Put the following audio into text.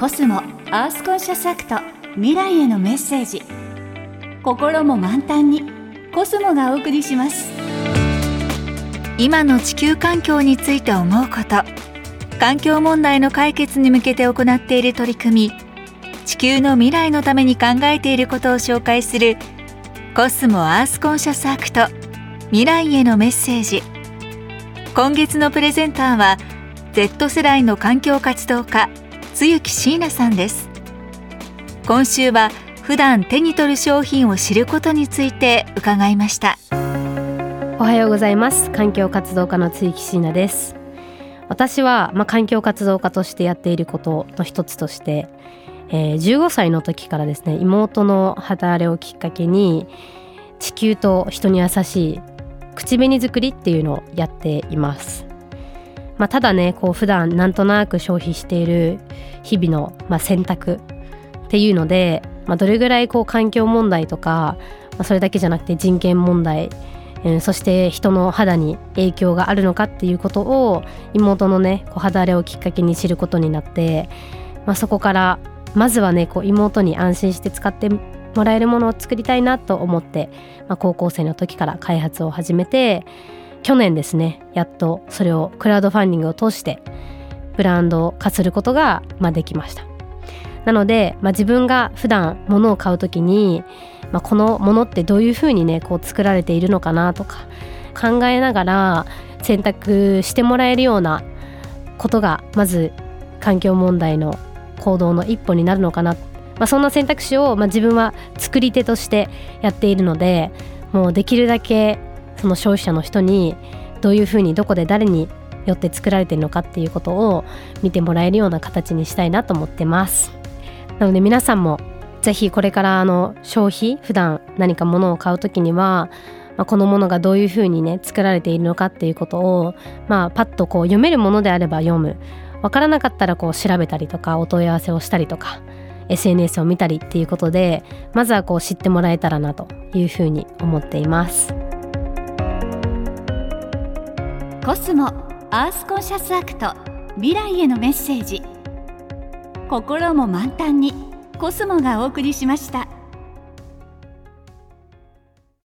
コスモアースコンシャスアクト未来へのメッセージ。心も満タンにコスモがお送りします。今の地球環境について思うこと。環境問題の解決に向けて行っている取り組み。地球の未来のために考えていることを紹介するコスモアースコンシャスアクト未来へのメッセージ。今月のプレゼンターは Z 世代の環境活動家露木椎名さんです。今週は普段手に取る商品を知ることについて伺いました。おはようございます。環境活動家の露木椎名です。私は、まあ、環境活動家としてやっていることの一つとして、え、15歳の時からですね妹の肌荒れをきっかけに地球と人に優しい口紅作りっていうのをやっています。まあ、ただねこう普段なんとなく消費している日々の、まあ、選択っていうので、まあ、どれぐらいこう環境問題とか、まあ、それだけじゃなくて人権問題、えー、そして人の肌に影響があるのかっていうことを妹のねこう肌荒れをきっかけに知ることになって、まあ、そこからまずはねこう妹に安心して使ってもらえるものを作りたいなと思って、まあ、高校生の時から開発を始めて去年ですねやっとそれをクラウドファンディングを通してブランド化することが、まあ、できました。なので、まあ、自分が普段物を買う時に、まあ、このものってどういうふうにねこう作られているのかなとか考えながら選択してもらえるようなことがまず環境問題の行動の一歩になるのかな、まあ、そんな選択肢を、まあ、自分は作り手としてやっているのでもうできるだけその消費者の人にどういうふうにどこで誰によって作られてるのかっていうことを見てもらえるような形にしたいなと思ってますなので皆さんもぜひこれからあの消費普段何か物を買う時には、まあ、このものがどういうふうにね作られているのかっていうことをまあパッとこう読めるものであれば読むわからなかったらこう調べたりとかお問い合わせをしたりとか SNS を見たりっていうことでまずはこう知ってもらえたらなというふうに思っています。コスモアースコンシャスアクト未来へのメッセージ心も満タンにコスモがお送りしました。